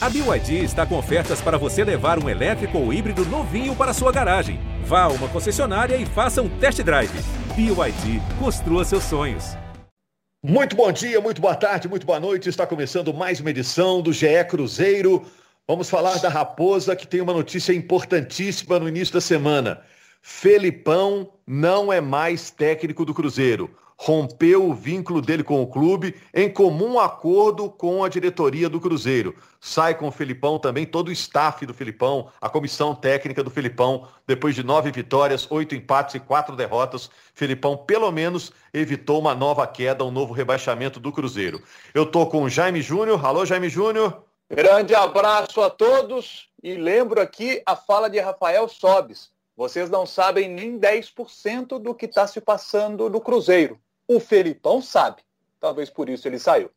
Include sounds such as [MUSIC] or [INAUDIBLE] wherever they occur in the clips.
A BYD está com ofertas para você levar um elétrico ou híbrido novinho para sua garagem. Vá a uma concessionária e faça um test drive. BYD, construa seus sonhos. Muito bom dia, muito boa tarde, muito boa noite. Está começando mais uma edição do GE Cruzeiro. Vamos falar da Raposa, que tem uma notícia importantíssima no início da semana. Felipão não é mais técnico do Cruzeiro rompeu o vínculo dele com o clube em comum acordo com a diretoria do Cruzeiro. Sai com o Felipão também, todo o staff do Felipão, a comissão técnica do Felipão, depois de nove vitórias, oito empates e quatro derrotas, Felipão pelo menos evitou uma nova queda, um novo rebaixamento do Cruzeiro. Eu tô com o Jaime Júnior. Alô, Jaime Júnior. Grande abraço a todos e lembro aqui a fala de Rafael Sobes. Vocês não sabem nem 10% do que está se passando no Cruzeiro. O Felipão sabe. Talvez por isso ele saiu.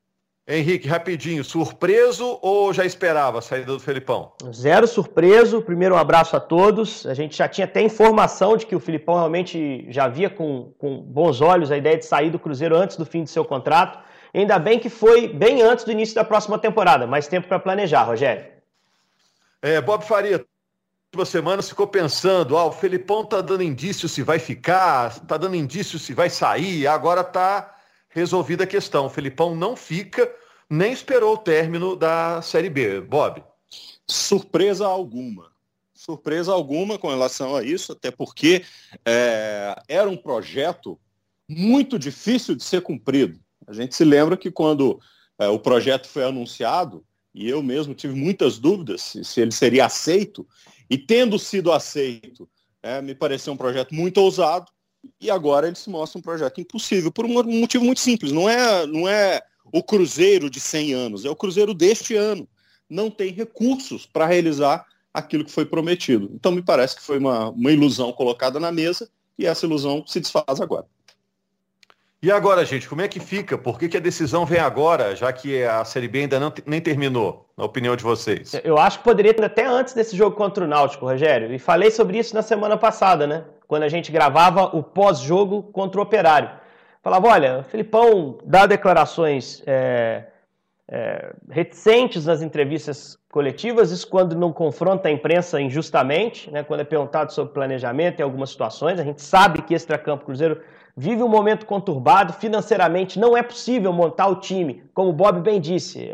Henrique, rapidinho, surpreso ou já esperava a saída do Felipão? Zero surpreso. Primeiro, um abraço a todos. A gente já tinha até informação de que o Felipão realmente já via com, com bons olhos a ideia de sair do Cruzeiro antes do fim do seu contrato. Ainda bem que foi bem antes do início da próxima temporada. Mais tempo para planejar, Rogério. É, Bob Faria, últimas semanas ficou pensando, ah, o Felipão tá dando indício se vai ficar, tá dando indício se vai sair, agora tá resolvida a questão. O Felipão não fica, nem esperou o término da Série B. Bob. Surpresa alguma. Surpresa alguma com relação a isso, até porque é, era um projeto muito difícil de ser cumprido. A gente se lembra que quando é, o projeto foi anunciado, e eu mesmo tive muitas dúvidas se, se ele seria aceito, e tendo sido aceito, é, me pareceu um projeto muito ousado, e agora ele se mostra um projeto impossível, por um motivo muito simples. Não é, não é o Cruzeiro de 100 anos, é o Cruzeiro deste ano. Não tem recursos para realizar aquilo que foi prometido. Então me parece que foi uma, uma ilusão colocada na mesa e essa ilusão se desfaz agora. E agora, gente, como é que fica? Por que, que, a decisão vem agora, já que a Série B ainda não, nem terminou, na opinião de vocês? Eu acho que poderia ter até antes desse jogo contra o Náutico, Rogério. E falei sobre isso na semana passada, né? Quando a gente gravava o pós-jogo contra o Operário. Falava, olha, o Filipão dá declarações é, é, reticentes nas entrevistas coletivas, isso quando não confronta a imprensa injustamente, né? quando é perguntado sobre planejamento em algumas situações. A gente sabe que Extracampo Cruzeiro vive um momento conturbado, financeiramente não é possível montar o time, como o Bob bem disse.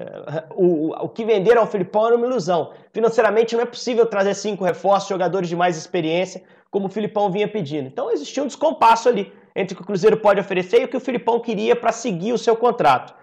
O, o, o que venderam ao Filipão era uma ilusão. Financeiramente não é possível trazer cinco reforços, jogadores de mais experiência, como o Filipão vinha pedindo. Então existia um descompasso ali entre o que o Cruzeiro pode oferecer e o que o Filipão queria para seguir o seu contrato.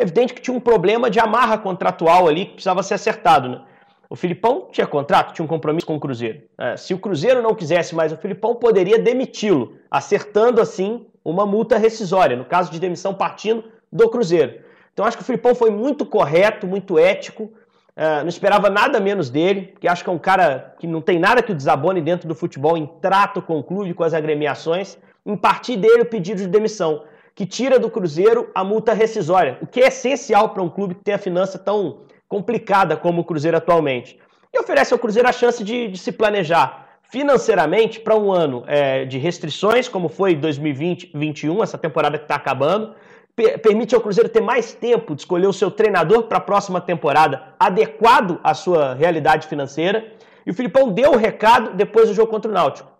Evidente que tinha um problema de amarra contratual ali que precisava ser acertado. Né? O Filipão tinha contrato, tinha um compromisso com o Cruzeiro. É, se o Cruzeiro não quisesse mais o Filipão, poderia demiti-lo, acertando assim uma multa rescisória, no caso de demissão partindo do Cruzeiro. Então acho que o Filipão foi muito correto, muito ético, é, não esperava nada menos dele, porque acho que é um cara que não tem nada que o desabone dentro do futebol em trato com o clube, com as agremiações. Em partir dele o pedido de demissão, que tira do Cruzeiro a multa rescisória, o que é essencial para um clube que tem a finança tão complicada como o Cruzeiro atualmente. E oferece ao Cruzeiro a chance de, de se planejar financeiramente para um ano é, de restrições, como foi 2020-2021, essa temporada que está acabando. Permite ao Cruzeiro ter mais tempo de escolher o seu treinador para a próxima temporada, adequado à sua realidade financeira. E o Filipão deu o recado depois do jogo contra o Náutico.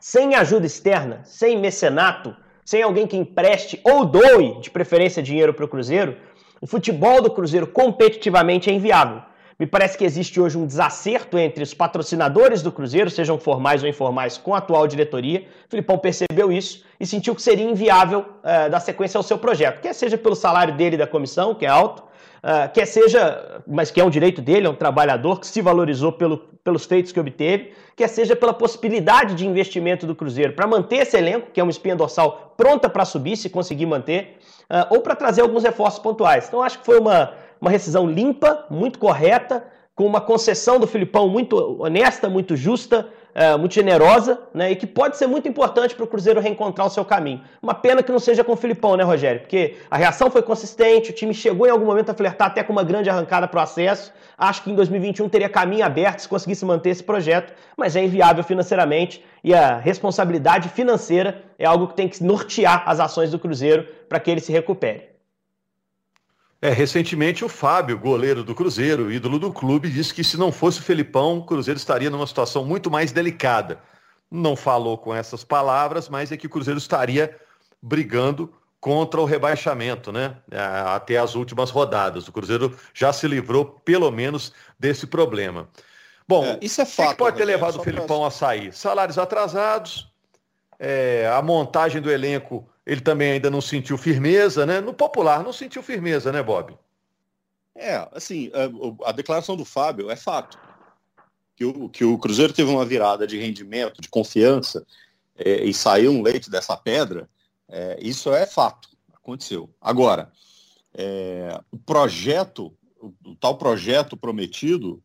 Sem ajuda externa, sem mecenato, sem alguém que empreste ou doe, de preferência, dinheiro para o Cruzeiro, o futebol do Cruzeiro competitivamente é inviável. Me parece que existe hoje um desacerto entre os patrocinadores do Cruzeiro, sejam formais ou informais, com a atual diretoria. O Filipão percebeu isso e sentiu que seria inviável uh, dar sequência ao seu projeto, quer seja pelo salário dele da comissão, que é alto, uh, quer seja, mas que é um direito dele, é um trabalhador que se valorizou pelo, pelos feitos que obteve, quer seja pela possibilidade de investimento do Cruzeiro para manter esse elenco, que é uma espinha dorsal pronta para subir, se conseguir manter, uh, ou para trazer alguns reforços pontuais. Então acho que foi uma, uma rescisão limpa, muito correta, com uma concessão do Filipão muito honesta, muito justa, uh, muito generosa, né? E que pode ser muito importante para o Cruzeiro reencontrar o seu caminho. Uma pena que não seja com o Filipão, né, Rogério? Porque a reação foi consistente, o time chegou em algum momento a flertar até com uma grande arrancada para o acesso. Acho que em 2021 teria caminho aberto se conseguisse manter esse projeto, mas é inviável financeiramente e a responsabilidade financeira é algo que tem que nortear as ações do Cruzeiro para que ele se recupere. É, recentemente o Fábio, goleiro do Cruzeiro, ídolo do clube, disse que se não fosse o Felipão, o Cruzeiro estaria numa situação muito mais delicada. Não falou com essas palavras, mas é que o Cruzeiro estaria brigando contra o rebaixamento, né? É, até as últimas rodadas. O Cruzeiro já se livrou, pelo menos, desse problema. Bom, é, isso é fato. O que pode ter levado o Felipão pra... a sair? Salários atrasados, é, a montagem do elenco ele também ainda não sentiu firmeza, né? No popular não sentiu firmeza, né, Bob? É, assim, a, declaração do Fábio é fato. Que o, que o Cruzeiro teve uma virada de rendimento, de confiança, é, e saiu um leite dessa pedra, é, isso é fato, aconteceu. Agora, é, o projeto, o, o, tal projeto prometido,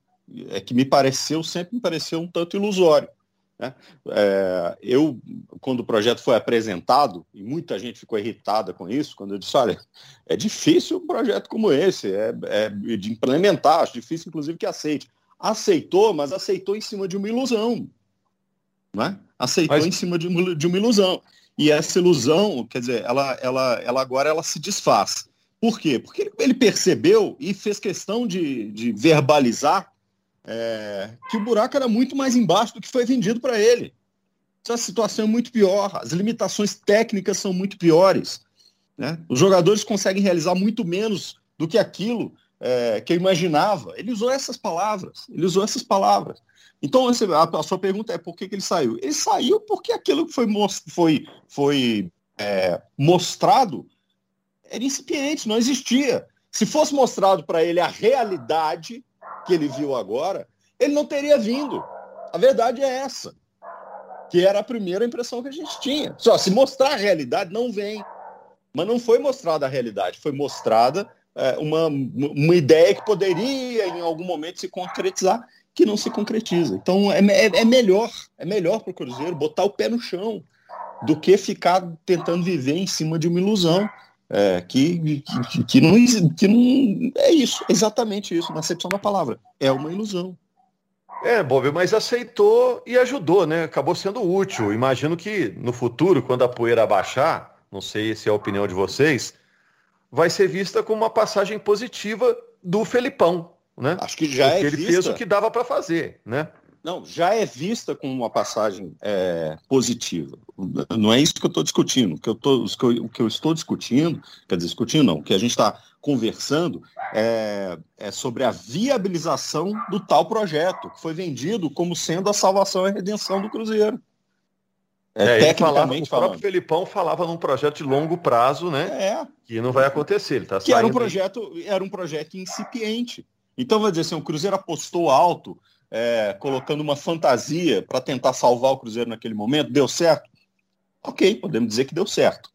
é que me pareceu, sempre me pareceu um tanto ilusório. Né? É, eu, quando o projeto foi apresentado, e muita gente ficou irritada com isso, quando eu disse, olha, é difícil um projeto como esse, é, é de implementar, acho difícil, inclusive, que aceite. Aceitou, mas aceitou em cima de uma ilusão. Né? Aceitou mas... em cima de uma, de uma ilusão. E essa ilusão, quer dizer, ela, ela, ela agora ela se desfaz. Por quê? Porque ele percebeu e fez questão de, de verbalizar é, que o buraco era muito mais embaixo do que foi vendido para ele. Então, a situação é muito pior, as limitações técnicas são muito piores. Né? Os jogadores conseguem realizar muito menos do que aquilo é, que eu imaginava. Ele usou essas palavras, ele usou essas palavras. Então, a, a sua pergunta é por que, que, ele saiu? Ele saiu porque aquilo que foi, foi, foi é, mostrado era incipiente, não existia. Se fosse mostrado para ele a realidade, que ele viu agora, ele não teria vindo. A verdade é essa. Que era a primeira impressão que a gente tinha. Só se mostrar a realidade, não vem. Mas não foi mostrada a realidade, foi mostrada é, uma, uma ideia que poderia, em algum momento, se concretizar, que não se concretiza. Então é, é, é melhor, é melhor para o Cruzeiro botar o pé no chão do que ficar tentando viver em cima de uma ilusão é, que, que, que, não, que não. É isso, exatamente isso, na acepção da palavra. É uma ilusão. É, Bob, mas aceitou e ajudou, né? Acabou sendo útil. Imagino que no futuro, quando a poeira abaixar, não sei se é a opinião de vocês, vai ser vista como uma passagem positiva do Felipão, né? Acho que já Porque é ele vista. fez o que dava para fazer, né? Não, já é vista como uma passagem é, positiva. Não é isso que eu estou discutindo. O que eu, tô, o, que eu, o que eu estou discutindo, quer dizer, discutindo não, o que a gente está conversando é, é, sobre a viabilização do tal projeto, que foi vendido como sendo a salvação e a redenção do Cruzeiro. É, é tecnicamente falava, o próprio Felipão falava num projeto de longo prazo, né? É. Que não vai acontecer. Ele tá que era um projeto, era um projeto incipiente. Então, vai dizer assim, o Cruzeiro apostou alto é, colocando uma fantasia para tentar salvar o Cruzeiro naquele momento, deu certo? Ok, podemos dizer que deu certo.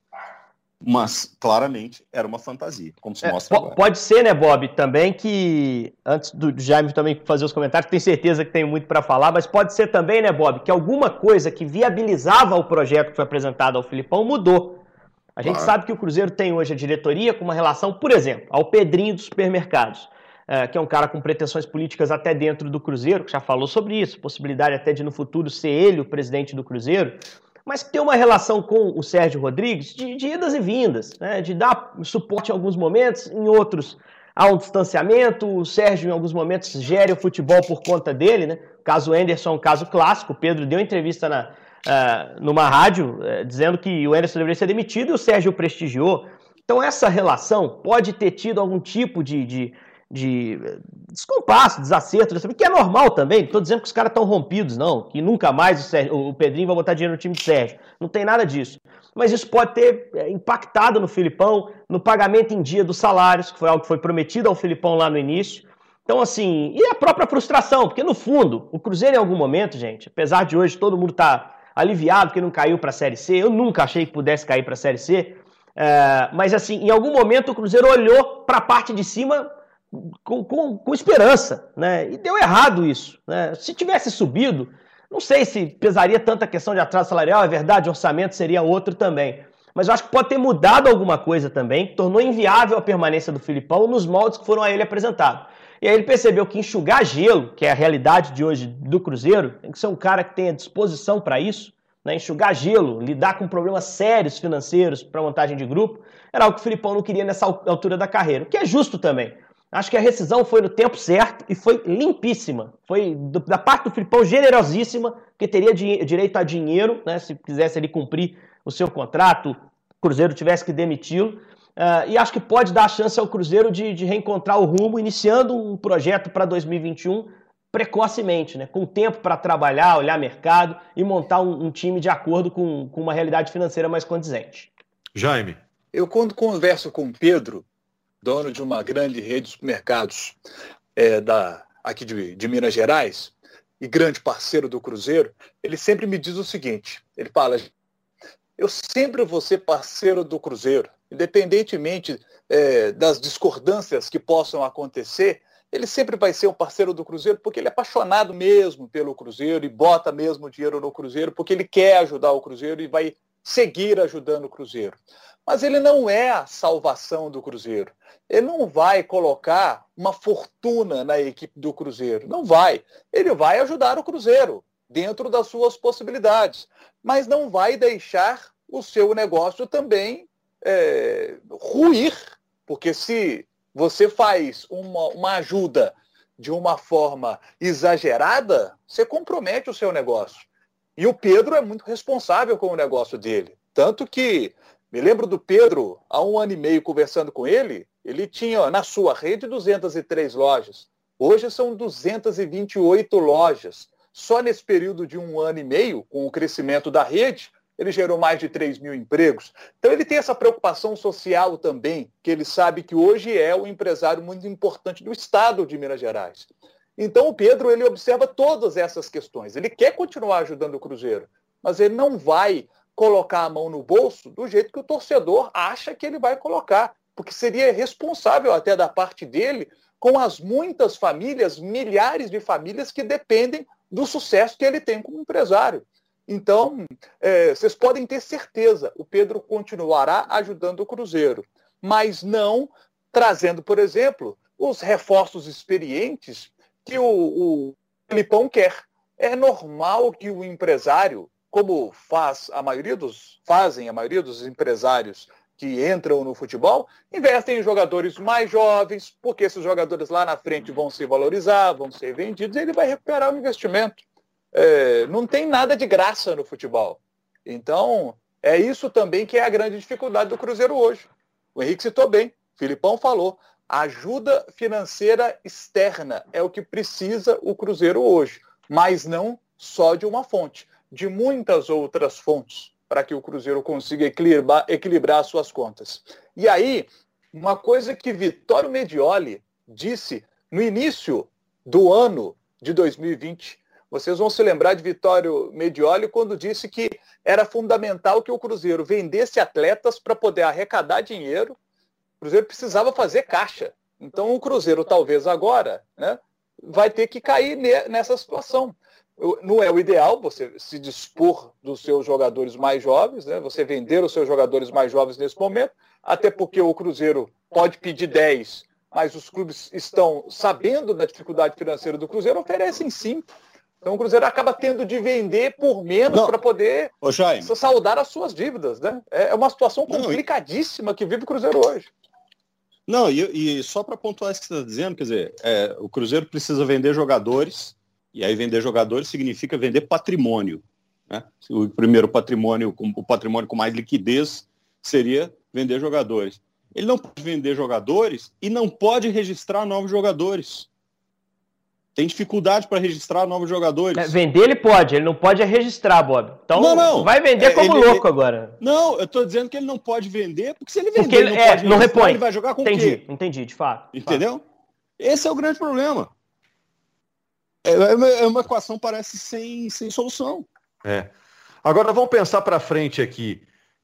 Mas, claramente, era uma fantasia, como se é, mostra agora. Pode ser, né, Bob, também que, antes do Jaime também fazer os comentários, tenho certeza que tem muito para falar, mas pode ser também, né, Bob, que alguma coisa que viabilizava o projeto que foi apresentado ao Filipão mudou. A gente claro. sabe que o Cruzeiro tem hoje a diretoria com uma relação, por exemplo, ao Pedrinho dos supermercados é, que é um cara com pretensões políticas até dentro do Cruzeiro, que já falou sobre isso, possibilidade até de no futuro ser ele o presidente do Cruzeiro, mas que tem uma relação com o Sérgio Rodrigues de, de idas e vindas, né, de dar suporte em alguns momentos, em outros há um distanciamento, o Sérgio em alguns momentos gere o futebol por conta dele, né? O caso Anderson é um caso clássico, o Pedro deu entrevista na, uh, numa rádio uh, dizendo que o Anderson deveria ser demitido e o Sérgio o prestigiou. Então essa relação pode ter tido algum tipo de, de de descompasso, desacerto, que é normal também. Não estou dizendo que os caras estão rompidos, não, que nunca mais o, Sérgio, o, Pedrinho vai botar dinheiro no time de Sérgio. Não tem nada disso. Mas isso pode ter é, impactado no Filipão, no pagamento em dia dos salários, que foi algo que foi prometido ao Filipão lá no início. Então, assim, e a própria frustração, porque no fundo, o Cruzeiro em algum momento, gente, apesar de hoje todo mundo estar tá aliviado que não caiu para a Série C, eu nunca achei que pudesse cair para a Série C, é, mas assim, em algum momento o Cruzeiro olhou para a parte de cima com, com, com, esperança, né? E deu errado isso. Né? Se tivesse subido, não sei se pesaria tanta questão de atraso salarial, é verdade, orçamento seria outro também. Mas eu acho que pode ter mudado alguma coisa também, tornou inviável a permanência do Filipão nos moldes que foram a ele apresentados. E aí ele percebeu que enxugar gelo, que é a realidade de hoje do Cruzeiro, tem que ser um cara que tenha disposição para isso, né? enxugar gelo, lidar com problemas sérios financeiros para montagem de grupo, era algo que o Filipão não queria nessa altura da carreira, o que é justo também. Acho que a rescisão foi no tempo certo e foi limpíssima. Foi do, da parte do Filipão generosíssima, que teria direito a dinheiro, né, se quisesse ele cumprir o seu contrato, o Cruzeiro tivesse que demiti-lo. Uh, e acho que pode dar a chance ao Cruzeiro de, de reencontrar o rumo, iniciando um projeto para 2021 precocemente, né? com tempo para trabalhar, olhar mercado e montar um, um time de acordo com, com, uma realidade financeira mais condizente. Jaime. Eu, quando converso com o Pedro, dono de uma grande rede de supermercados é, da, aqui de, de Minas Gerais, e grande parceiro do Cruzeiro, ele sempre me diz o seguinte: ele fala, eu sempre vou ser parceiro do Cruzeiro, independentemente é, das discordâncias que possam acontecer, ele sempre vai ser um parceiro do Cruzeiro porque ele é apaixonado mesmo pelo Cruzeiro e bota mesmo dinheiro no Cruzeiro porque ele quer ajudar o Cruzeiro e vai seguir ajudando o Cruzeiro. Mas ele não é a salvação do Cruzeiro. Ele não vai colocar uma fortuna na equipe do Cruzeiro. Não vai. Ele vai ajudar o Cruzeiro dentro das suas possibilidades. Mas não vai deixar o seu negócio também é, ruir. Porque se você faz uma, uma ajuda de uma forma exagerada, você compromete o seu negócio. E o Pedro é muito responsável com o negócio dele. Tanto que, me lembro do Pedro, há um ano e meio conversando com ele, ele tinha na sua rede 203 lojas. Hoje são 228 lojas. Só nesse período de um ano e meio, com o crescimento da rede, ele gerou mais de 3 mil empregos. Então ele tem essa preocupação social também, que ele sabe que hoje é um empresário muito importante do Estado de Minas Gerais. Então o Pedro ele observa todas essas questões. Ele quer continuar ajudando o Cruzeiro, mas ele não vai colocar a mão no bolso do jeito que o torcedor acha que ele vai colocar, porque seria responsável até da parte dele com as muitas famílias, milhares de famílias que dependem do sucesso que ele tem como empresário. Então, é, vocês podem ter certeza, o Pedro continuará ajudando o Cruzeiro, mas não trazendo, por exemplo, os reforços experientes que o, o Filipão quer. É normal que o empresário, como faz a maioria dos, fazem a maioria dos empresários que entram no futebol, investem em jogadores mais jovens, porque esses jogadores lá na frente vão se valorizar, vão ser vendidos, e ele vai recuperar o investimento é, não tem nada de graça no futebol. Então, é isso também que é a grande dificuldade do Cruzeiro hoje. O Henrique citou bem, o Filipão falou, ajuda financeira externa é o que precisa o Cruzeiro hoje, mas não só de uma fonte, de muitas outras fontes para que o Cruzeiro consiga equilibrar, equilibrar suas contas. E aí, uma coisa que Vitório Medioli disse no início do ano de 2020, vocês vão se lembrar de Vitório Medioli quando disse que era fundamental que o Cruzeiro vendesse atletas para poder arrecadar dinheiro. O Cruzeiro precisava fazer caixa. Então o Cruzeiro, talvez agora, né, vai ter que cair nessa situação. Não é o ideal você se dispor dos seus jogadores mais jovens, né, você vender os seus jogadores mais jovens nesse momento, até porque o Cruzeiro pode pedir 10, mas os clubes estão sabendo da dificuldade financeira do Cruzeiro, oferecem 5. Então o Cruzeiro acaba tendo de vender por menos para poder Ô, saldar as suas dívidas. Né? É, é uma situação complicadíssima que vive o Cruzeiro hoje. Não, e, e só para pontuar isso que você está dizendo, quer dizer, é, o Cruzeiro precisa vender jogadores, e aí vender jogadores significa vender patrimônio. Né? O primeiro patrimônio, o patrimônio com mais liquidez, seria vender jogadores. Ele não pode vender jogadores e não pode registrar novos jogadores tem dificuldade para registrar novos jogadores. É, vender ele pode, ele não pode é registrar, Bob. Então não, não. vai vender é, como ele, louco ele, agora. Não, eu estou dizendo que ele não pode vender, porque se ele vender porque ele, não, é, não repõe. ele vai jogar com entendi, quê? Entendi, de fato. Entendeu? Fato. Esse é o grande problema. É, é, é uma equação parece sem, sem solução. É. Agora vamos pensar para frente aqui.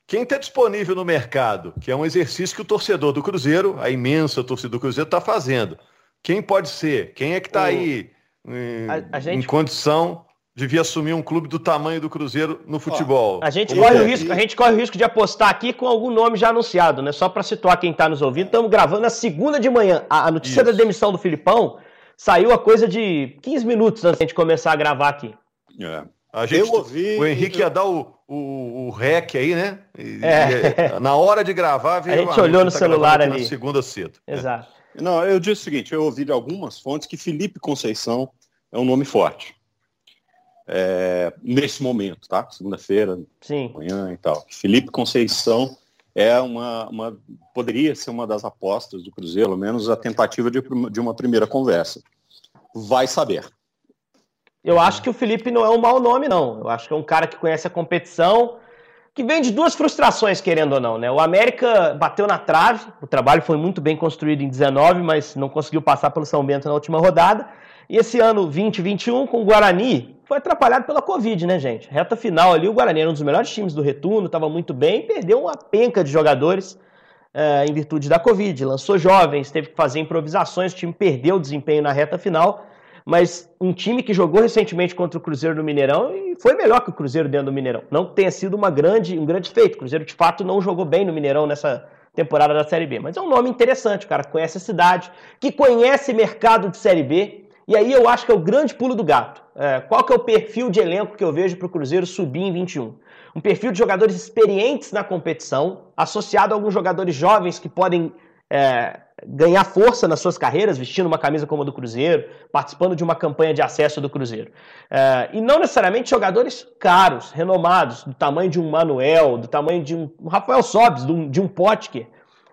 Quem está disponível no mercado, que é um exercício que o torcedor do Cruzeiro, a imensa torcida do Cruzeiro, está fazendo. Quem pode ser? Quem é que está aí em, a, a gente... em, condição de vir assumir um clube do tamanho do Cruzeiro no futebol? a, gente corre é? o risco, a gente corre o risco de apostar aqui com algum nome já anunciado, né? Só para situar quem está nos ouvindo. Estamos gravando na segunda de manhã. A, a notícia Isso. da demissão do Filipão saiu a coisa de 15 minutos antes de a gente começar a gravar aqui. É. A gente, eu ouvi. O Henrique ia dar o, o, o rec aí, né? E, é. E, na hora de gravar, veio, [LAUGHS] a gente olhou no tá celular ali. segunda cedo. Exato. É. Não, eu disse o seguinte: eu ouvi de algumas fontes que Felipe Conceição é um nome forte. É, nesse momento, tá? Segunda-feira, manhã e tal. Felipe Conceição é uma, uma, poderia ser uma das apostas do Cruzeiro, pelo menos a tentativa de, de uma primeira conversa. Vai saber. Eu acho que o Felipe não é um mau nome, não. Eu acho que é um cara que conhece a competição, que vem de duas frustrações, querendo ou não, né? O América bateu na trave, o trabalho foi muito bem construído em 19, mas não conseguiu passar pelo São Bento na última rodada. E esse ano 2021, com o Guarani, foi atrapalhado pela Covid, né, gente? Reta final ali, o Guarani era um dos melhores times do retorno, estava muito bem, perdeu uma penca de jogadores é, em virtude da Covid. Lançou jovens, teve que fazer improvisações, o time perdeu o desempenho na reta final mas um time que jogou recentemente contra o Cruzeiro no Mineirão e foi melhor que o Cruzeiro dentro do Mineirão. Não tenha sido uma grande, um grande feito. O Cruzeiro, de fato, não jogou bem no Mineirão nessa temporada da Série B. Mas é um nome interessante, o cara que conhece a cidade, que conhece mercado de Série B. E aí eu acho que é o grande pulo do gato. É, qual que é o perfil de elenco que eu vejo para o Cruzeiro subir em 21? Um perfil de jogadores experientes na competição, associado a alguns jogadores jovens que podem é, ganhar força nas suas carreiras, vestindo uma camisa como a do Cruzeiro, participando de uma campanha de acesso do Cruzeiro. Uh, e não necessariamente jogadores caros, renomados, do tamanho de um Manuel, do tamanho de um Rafael Sobes, de um, de um Potker.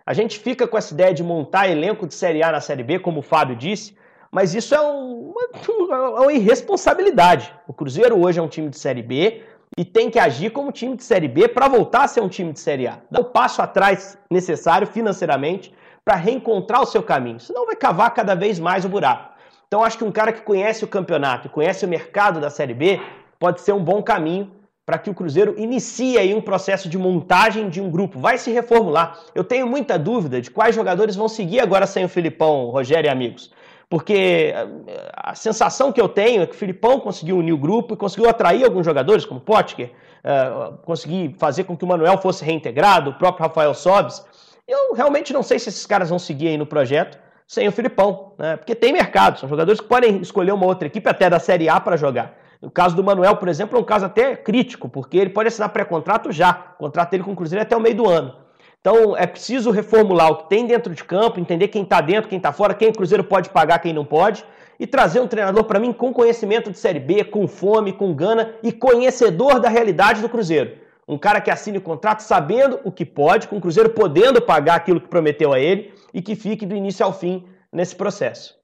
A gente fica com essa ideia de montar elenco de Série A na Série B, como o Fábio disse, mas isso é uma, é uma irresponsabilidade. O Cruzeiro hoje é um time de Série B, e tem que agir como time de Série B para voltar a ser um time de Série A. Dá o passo atrás necessário financeiramente para reencontrar o seu caminho. Senão vai cavar cada vez mais o buraco. Então acho que um cara que conhece o campeonato conhece o mercado da Série B pode ser um bom caminho para que o Cruzeiro inicie aí um processo de montagem de um grupo. Vai se reformular. Eu tenho muita dúvida de quais jogadores vão seguir agora sem o Filipão, Rogério e amigos. Porque eh, a sensação que eu tenho é que o Filipão conseguiu unir o grupo e conseguiu atrair alguns jogadores, como Potker, uh, conseguir fazer com que o Manuel fosse reintegrado, o próprio Rafael Sobes. Eu realmente não sei se esses caras vão seguir aí no projeto sem o Filipão, né? porque tem mercado, são jogadores que podem escolher uma outra equipe até da Série A para jogar. O caso do Manuel, por exemplo, é um caso até crítico, porque ele pode assinar pré-contrato já, contrato dele com o Cruzeiro até o meio do ano. Então é preciso reformular o que tem dentro de campo, entender quem está dentro, quem está fora, quem o Cruzeiro pode pagar, quem não pode, e trazer um treinador para mim com conhecimento de Série B, com fome, com gana e conhecedor da realidade do Cruzeiro. Um cara que assine o contrato sabendo o que pode, com o Cruzeiro podendo pagar aquilo que prometeu a ele e que fique do início ao fim nesse processo.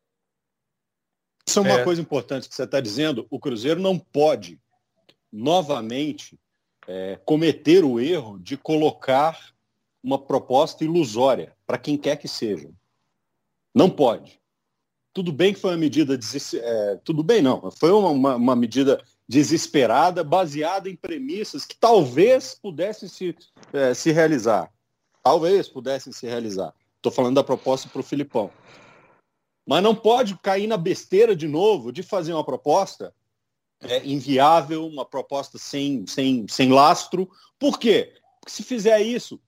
Isso é uma é. coisa importante que você está dizendo. O Cruzeiro não pode novamente é, cometer o erro de colocar uma proposta ilusória para quem quer que seja. Não pode. Tudo bem que foi uma medida, é, tudo bem não, foi uma, uma, uma medida desesperada, baseada em premissas que talvez pudessem se, é, se realizar. Talvez pudessem se realizar. Estou falando da proposta para o Filipão. Mas não pode cair na besteira de novo de fazer uma proposta é, inviável, uma proposta sem, sem, sem lastro. Por quê? Porque se fizer isso,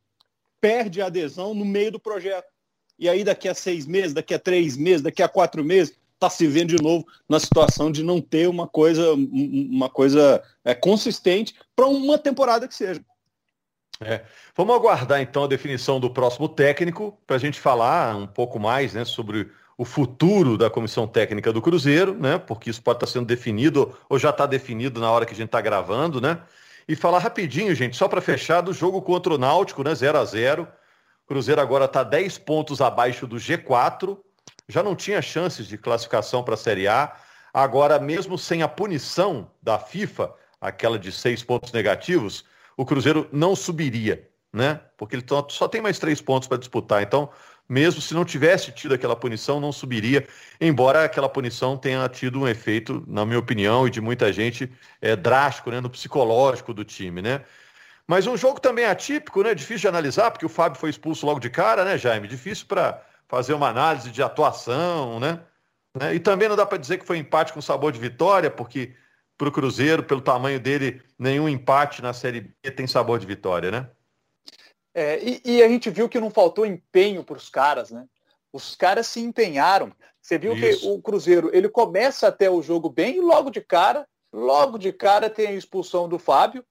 perde a adesão no meio do projeto. E aí daqui a seis meses, daqui a três meses, daqui a quatro meses, está se vendo de novo na situação de não ter uma coisa, uma coisa é, consistente para uma temporada que seja. É. Vamos aguardar então a definição do próximo técnico para a gente falar um pouco mais né, sobre o futuro da comissão técnica do Cruzeiro, né? Porque isso pode estar tá sendo definido ou já está definido na hora que a gente está gravando, né? E falar rapidinho, gente, só para fechar do jogo contra o Náutico, né? 0 a 0 Cruzeiro agora está 10 pontos abaixo do G4, já não tinha chances de classificação para a Série A. Agora, mesmo sem a punição da FIFA, aquela de seis pontos negativos, o Cruzeiro não subiria, né? Porque ele só tem mais três pontos para disputar. Então, mesmo se não tivesse tido aquela punição, não subiria, embora aquela punição tenha tido um efeito, na minha opinião, e de muita gente, é, drástico né, no psicológico do time, né? Mas um jogo também atípico, né? Difícil de analisar, porque o Fábio foi expulso logo de cara, né, Jaime? Difícil para fazer uma análise de atuação, né? né? E também não dá para dizer que foi empate com sabor de vitória, porque para o Cruzeiro, pelo tamanho dele, nenhum empate na Série B tem sabor de vitória, né? É, e, e, a gente viu que não faltou empenho para os caras, né? Os caras se empenharam. Você viu Isso. que o Cruzeiro ele começa até o jogo bem e logo de cara Logo de cara tem a expulsão do Fábio,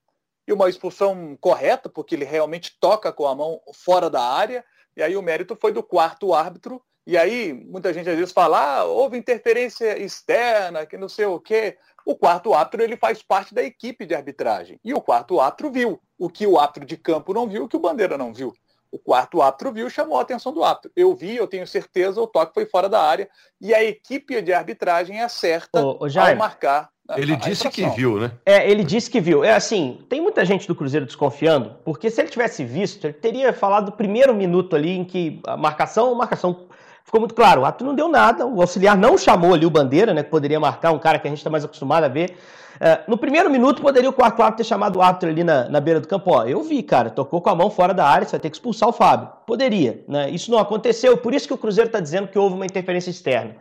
e uma expulsão correta, porque ele realmente toca com a mão fora da área, e aí o mérito foi do quarto árbitro, e aí muita gente às vezes fala, ah, houve interferência externa, que não sei o quê. O quarto árbitro ele faz parte da equipe de arbitragem. E o quarto árbitro viu o que o árbitro de campo não viu, o que o Bandeira não viu. O quarto árbitro viu, chamou a atenção do árbitro. Eu vi, eu tenho certeza, o toque foi fora da área. E a equipe de arbitragem acerta ô, ô, ao marcar ele disse que viu, né? É, ele disse que viu. É assim, tem muita gente do Cruzeiro desconfiando, porque se ele tivesse visto, ele teria falado do primeiro minuto ali em que a marcação, a marcação ficou muito claro. O ato não deu nada, o auxiliar não chamou ali o Bandeira, né? Que poderia marcar um cara que a gente está mais acostumado a ver. É, no primeiro minuto, poderia o quarto árbitro ter chamado o árbitro ali na, na beira do campo. Ó, eu vi, cara, tocou com a mão fora da área, você vai ter que expulsar o Fábio. Poderia, né? Isso não aconteceu, por isso que o Cruzeiro está dizendo que houve uma interferência externa.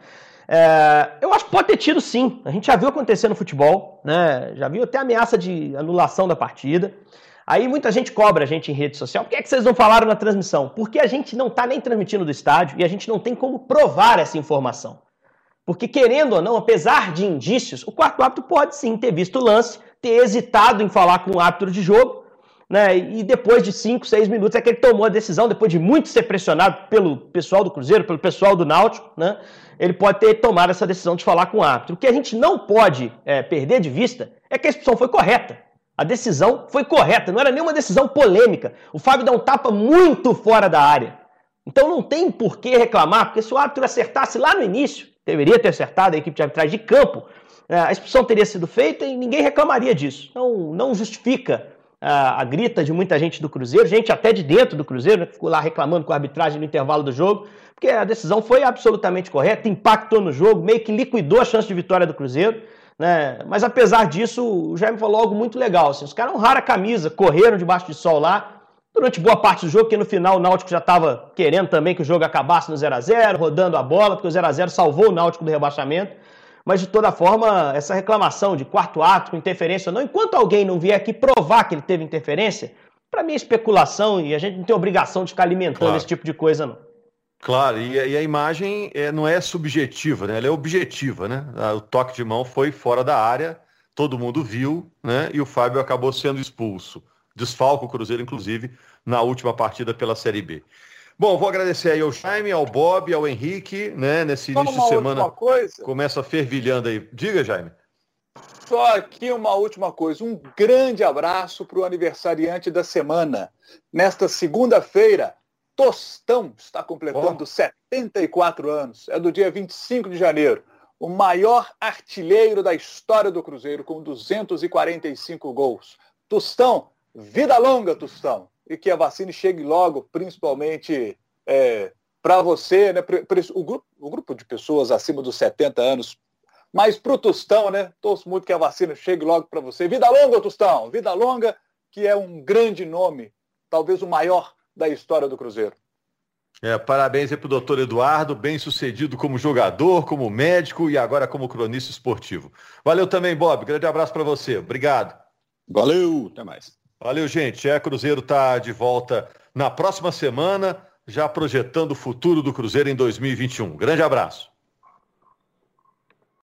É, eu acho que pode ter tido sim. A gente já viu acontecer no futebol, né? Já viu até ameaça de anulação da partida. Aí muita gente cobra a gente em rede social. Por que, é que vocês não falaram na transmissão? Porque a gente não está nem transmitindo do estádio e a gente não tem como provar essa informação. Porque, querendo ou não, apesar de indícios, o quarto árbitro pode sim ter visto o lance, ter hesitado em falar com o árbitro de jogo, né? E depois de 5, 6 minutos é que ele tomou a decisão, depois de muito ser pressionado pelo pessoal do Cruzeiro, pelo pessoal do Náutico, né? ele pode ter tomado essa decisão de falar com o árbitro. O que a gente não pode é, perder de vista é que a expulsão foi correta. A decisão foi correta, não era nenhuma decisão polêmica. O Fábio dá um tapa muito fora da área. Então não tem por que reclamar, porque se o árbitro acertasse lá no início, deveria ter acertado a equipe de arbitragem de campo, é, a expulsão teria sido feita e ninguém reclamaria disso. Não, não justifica a, a grita de muita gente do Cruzeiro, gente até de dentro do Cruzeiro, né, ficou lá reclamando com a arbitragem no intervalo do jogo, porque a decisão foi absolutamente correta, impactou no jogo, meio que liquidou a chance de vitória do Cruzeiro. Né? Mas apesar disso, o Jaime falou algo muito legal. Assim, os caras honraram a camisa, correram debaixo de sol lá, durante boa parte do jogo, que no final o Náutico já estava querendo também que o jogo acabasse no 0 a 0 rodando a bola, porque o 0 a 0 salvou o Náutico do rebaixamento. Mas, de toda forma, essa reclamação de quarto ato com interferência ou não, enquanto alguém não vier aqui provar que ele teve interferência, para mim é especulação e a gente não tem obrigação de ficar alimentando claro. esse tipo de coisa, não. Claro, e, a imagem é, não é subjetiva, né? Ela é objetiva, né? O toque de mão foi fora da área, todo mundo viu, né? E o Fábio acabou sendo expulso. Desfalco o Cruzeiro, inclusive, na última partida pela Série B. Bom, vou agradecer aí ao Jaime, ao Bob, ao Henrique, né? Nesse início de semana. Coisa. Começa fervilhando aí. Diga, Jaime. Só aqui uma última coisa. Um grande abraço para o aniversariante da semana. Nesta segunda-feira, Tostão está completando oh. 74 anos. É do dia 25 de janeiro. O maior artilheiro da história do Cruzeiro, com 245 gols. Tostão, vida longa, Tostão e que a vacina chegue logo, principalmente é, para você, né? O grupo, o grupo de pessoas acima dos 70 anos, mas para o Tostão, né? Torço muito que a vacina chegue logo para você. Vida longa, Tostão! Vida longa, que é um grande nome, talvez o maior da história do Cruzeiro. É, parabéns aí pro doutor Eduardo, bem sucedido como jogador, como médico e agora como cronista esportivo. Valeu também, Bob. Grande abraço para você. Obrigado. Valeu, até mais. Valeu, gente. É, Cruzeiro está de volta na próxima semana, já projetando o futuro do Cruzeiro em 2021. Grande abraço.